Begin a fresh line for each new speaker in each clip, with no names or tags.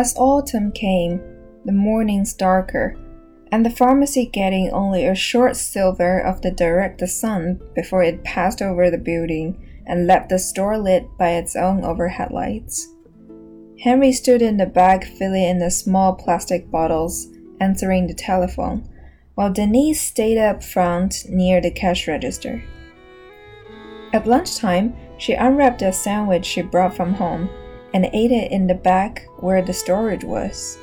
As autumn came, the mornings darker, and the pharmacy getting only a short silver of the direct sun before it passed over the building and left the store lit by its own overhead lights. Henry stood in the back filling in the small plastic bottles, answering the telephone, while Denise stayed up front near the cash register. At lunchtime, she unwrapped a sandwich she brought from home and ate it in the back where the storage was.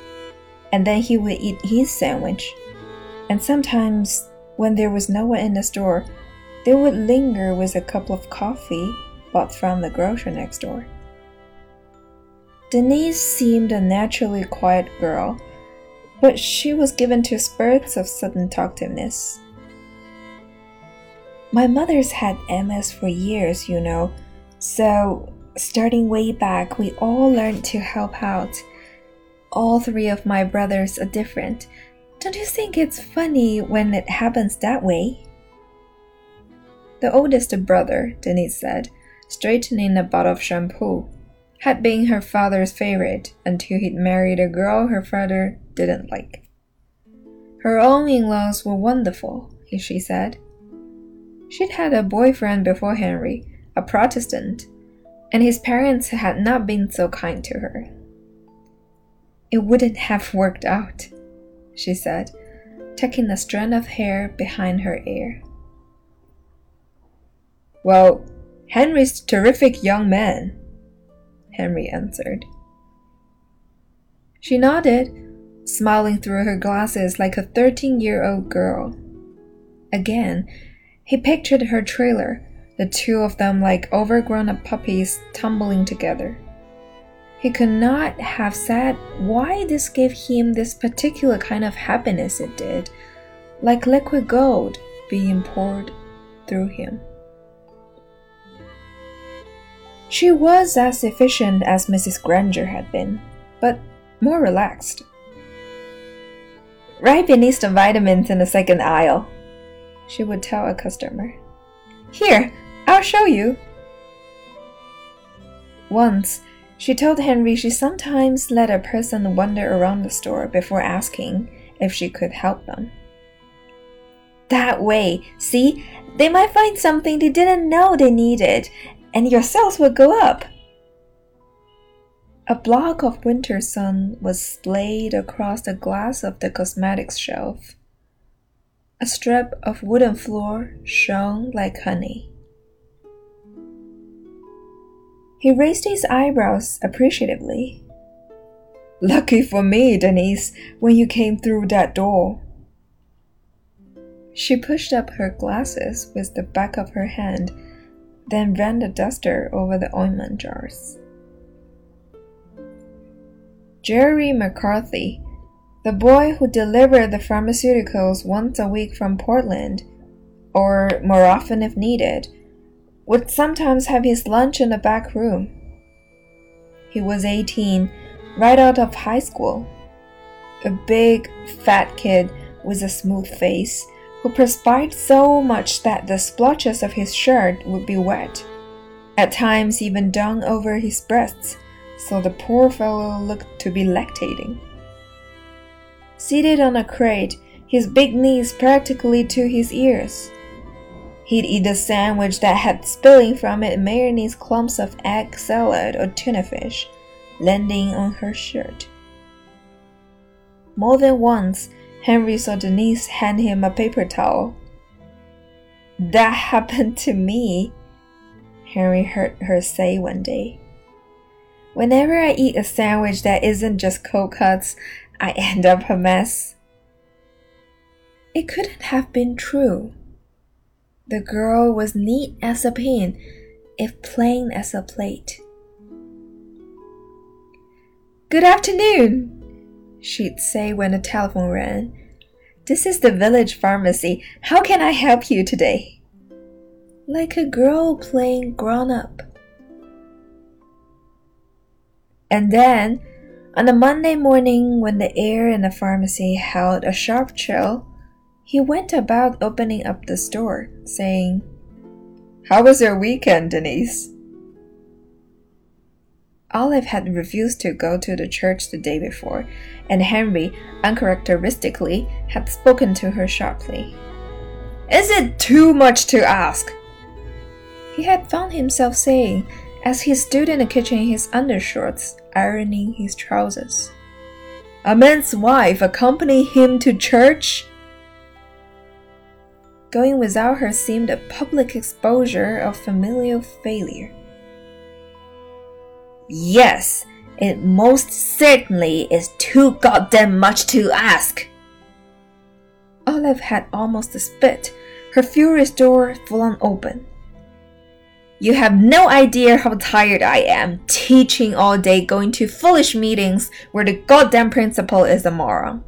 And then he would eat his sandwich. And sometimes, when there was no one in the store, they would linger with a cup of coffee bought from the grocer next door. Denise seemed a naturally quiet girl, but she was given to spurts of sudden talkativeness. My mother's had MS for years, you know, so starting way back, we all learned to help out. All three of my brothers are different. Don't you think it's funny when it happens that way? The oldest brother, Denise said, straightening a bottle of shampoo, had been her father's favorite until he'd married a girl her father didn't like. Her own in laws were wonderful, she said. She'd had a boyfriend before Henry, a Protestant, and his parents had not been so kind to her. It wouldn't have worked out, she said, tucking a strand of hair behind her ear. Well, Henry's terrific young man, Henry answered. She nodded, smiling through her glasses like a 13 year old girl. Again, he pictured her trailer, the two of them like overgrown up puppies tumbling together. He could not have said why this gave him this particular kind of happiness it did, like liquid gold being poured through him. She was as efficient as Mrs. Granger had been, but more relaxed. Right beneath the vitamins in the second aisle, she would tell a customer. Here, I'll show you. Once, she told Henry she sometimes let a person wander around the store before asking if she could help them. That way, see, they might find something they didn't know they needed, and your sales will go up. A block of winter sun was splayed across the glass of the cosmetics shelf. A strip of wooden floor shone like honey. He raised his eyebrows appreciatively. Lucky for me, Denise, when you came through that door. She pushed up her glasses with the back of her hand, then ran the duster over the ointment jars. Jerry McCarthy the boy who delivered the pharmaceuticals once a week from Portland, or more often if needed, would sometimes have his lunch in the back room. He was 18, right out of high school. A big, fat kid with a smooth face who perspired so much that the splotches of his shirt would be wet, at times even down over his breasts, so the poor fellow looked to be lactating. Seated on a crate, his big knees practically to his ears. He'd eat a sandwich that had spilling from it mayonnaise clumps of egg salad or tuna fish, landing on her shirt. More than once, Henry saw Denise hand him a paper towel. That happened to me, Henry heard her say one day. Whenever I eat a sandwich that isn't just cold cuts, I end up a mess. It couldn't have been true. The girl was neat as a pin, if plain as a plate. Good afternoon, she'd say when the telephone rang. This is the village pharmacy. How can I help you today? Like a girl playing grown up. And then on a Monday morning, when the air in the pharmacy held a sharp chill, he went about opening up the store, saying, How was your weekend, Denise? Olive had refused to go to the church the day before, and Henry, uncharacteristically, had spoken to her sharply. Is it too much to ask? He had found himself saying as he stood in the kitchen in his undershorts, ironing his trousers. A man's wife accompany him to church? Going without her seemed a public exposure of familial failure. Yes, it most certainly is too goddamn much to ask. Olive had almost a spit, her furious door flung open. You have no idea how tired I am, teaching all day, going to foolish meetings where the goddamn principal is a moron.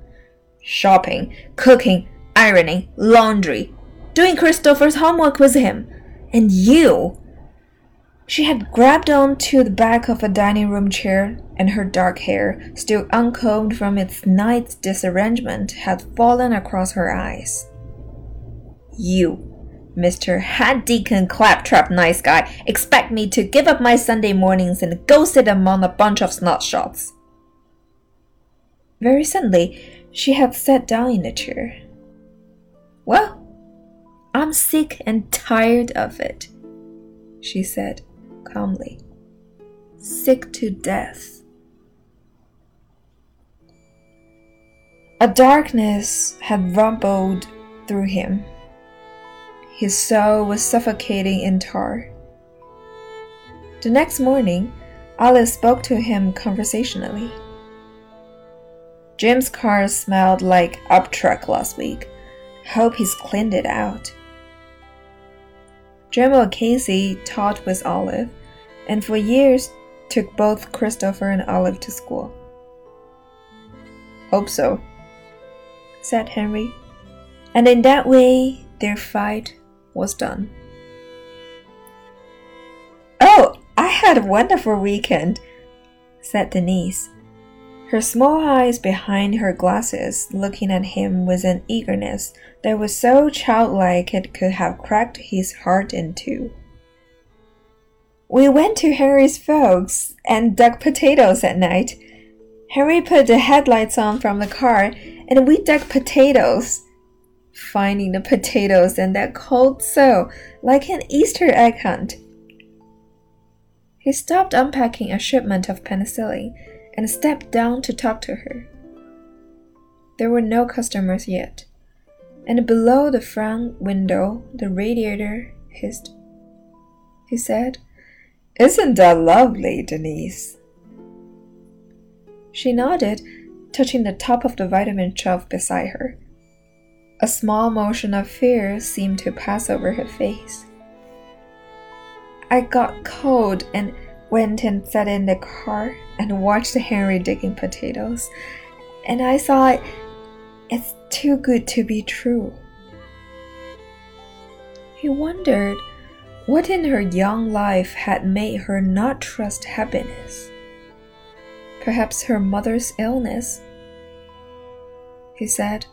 Shopping, cooking, ironing, laundry, doing Christopher's homework with him. And you! She had grabbed on to the back of a dining room chair, and her dark hair, still uncombed from its night's disarrangement, had fallen across her eyes. You, Mr. Hat Deacon Claptrap Nice Guy, expect me to give up my Sunday mornings and go sit among a bunch of snotshots. Very suddenly, she had sat down in the chair. Well, I'm sick and tired of it, she said calmly. Sick to death. A darkness had rumbled through him. His soul was suffocating in tar. The next morning, Olive spoke to him conversationally. Jim's car smelled like uptruck last week. Hope he's cleaned it out. Jim O'Casey taught with Olive, and for years took both Christopher and Olive to school. Hope so, said Henry, and in that way their fight was done. Oh, I had a wonderful weekend, said Denise her small eyes behind her glasses looking at him with an eagerness that was so childlike it could have cracked his heart in two. We went to Henry's folks and dug potatoes at night. Henry put the headlights on from the car and we dug potatoes. Finding the potatoes in that cold soil like an Easter egg hunt. He stopped unpacking a shipment of penicillin and stepped down to talk to her. There were no customers yet, and below the front window the radiator hissed. He said, Isn't that lovely, Denise? She nodded, touching the top of the vitamin shelf beside her. A small motion of fear seemed to pass over her face. I got cold and went and sat in the car and watched Henry digging potatoes, and I thought, it's too good to be true. He wondered what in her young life had made her not trust happiness. Perhaps her mother's illness. He said,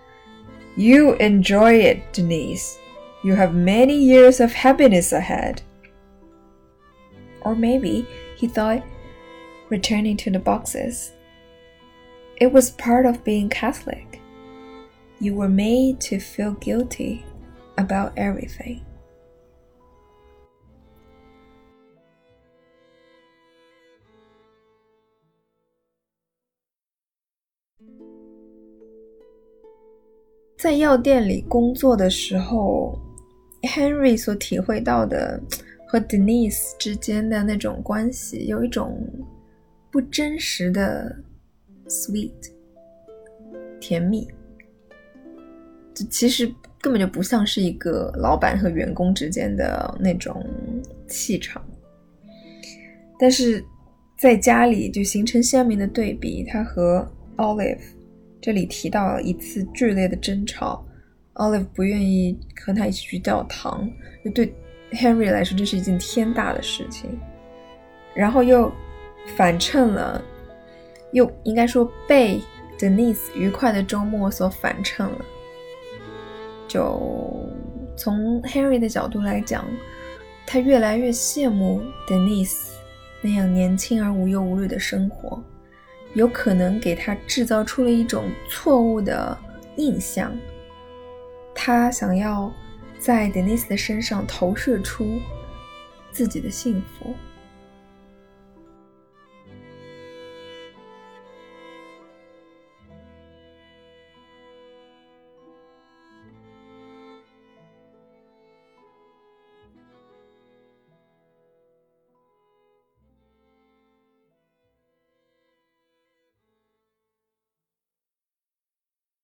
You enjoy it, Denise. You have many years of happiness ahead. Or maybe he thought, returning to the boxes. It was part of being Catholic. You were made to feel guilty about everything. 在药店里工作的时候，Henry 所体会到的 和 Denise 之间的那种关系有一种不真实的 sweet 甜蜜，这其实根本就不像是一个老板和员工之间的那种气场。但是在家里就形成鲜明的对比，他和 Olive 这里提到了一次剧烈的争吵，Olive 不愿意和他一起去教堂，就对。henry 来说这是一件天大的事情。然后又反衬了又应该说被 denise 愉快的周末所反衬了就从 henry 的角度来讲他越来越羡慕 denise 那样年轻而无忧无虑的生活有可能给他制造出了一种错误的印象。他想要在 denise 的身上投射出自己的幸福。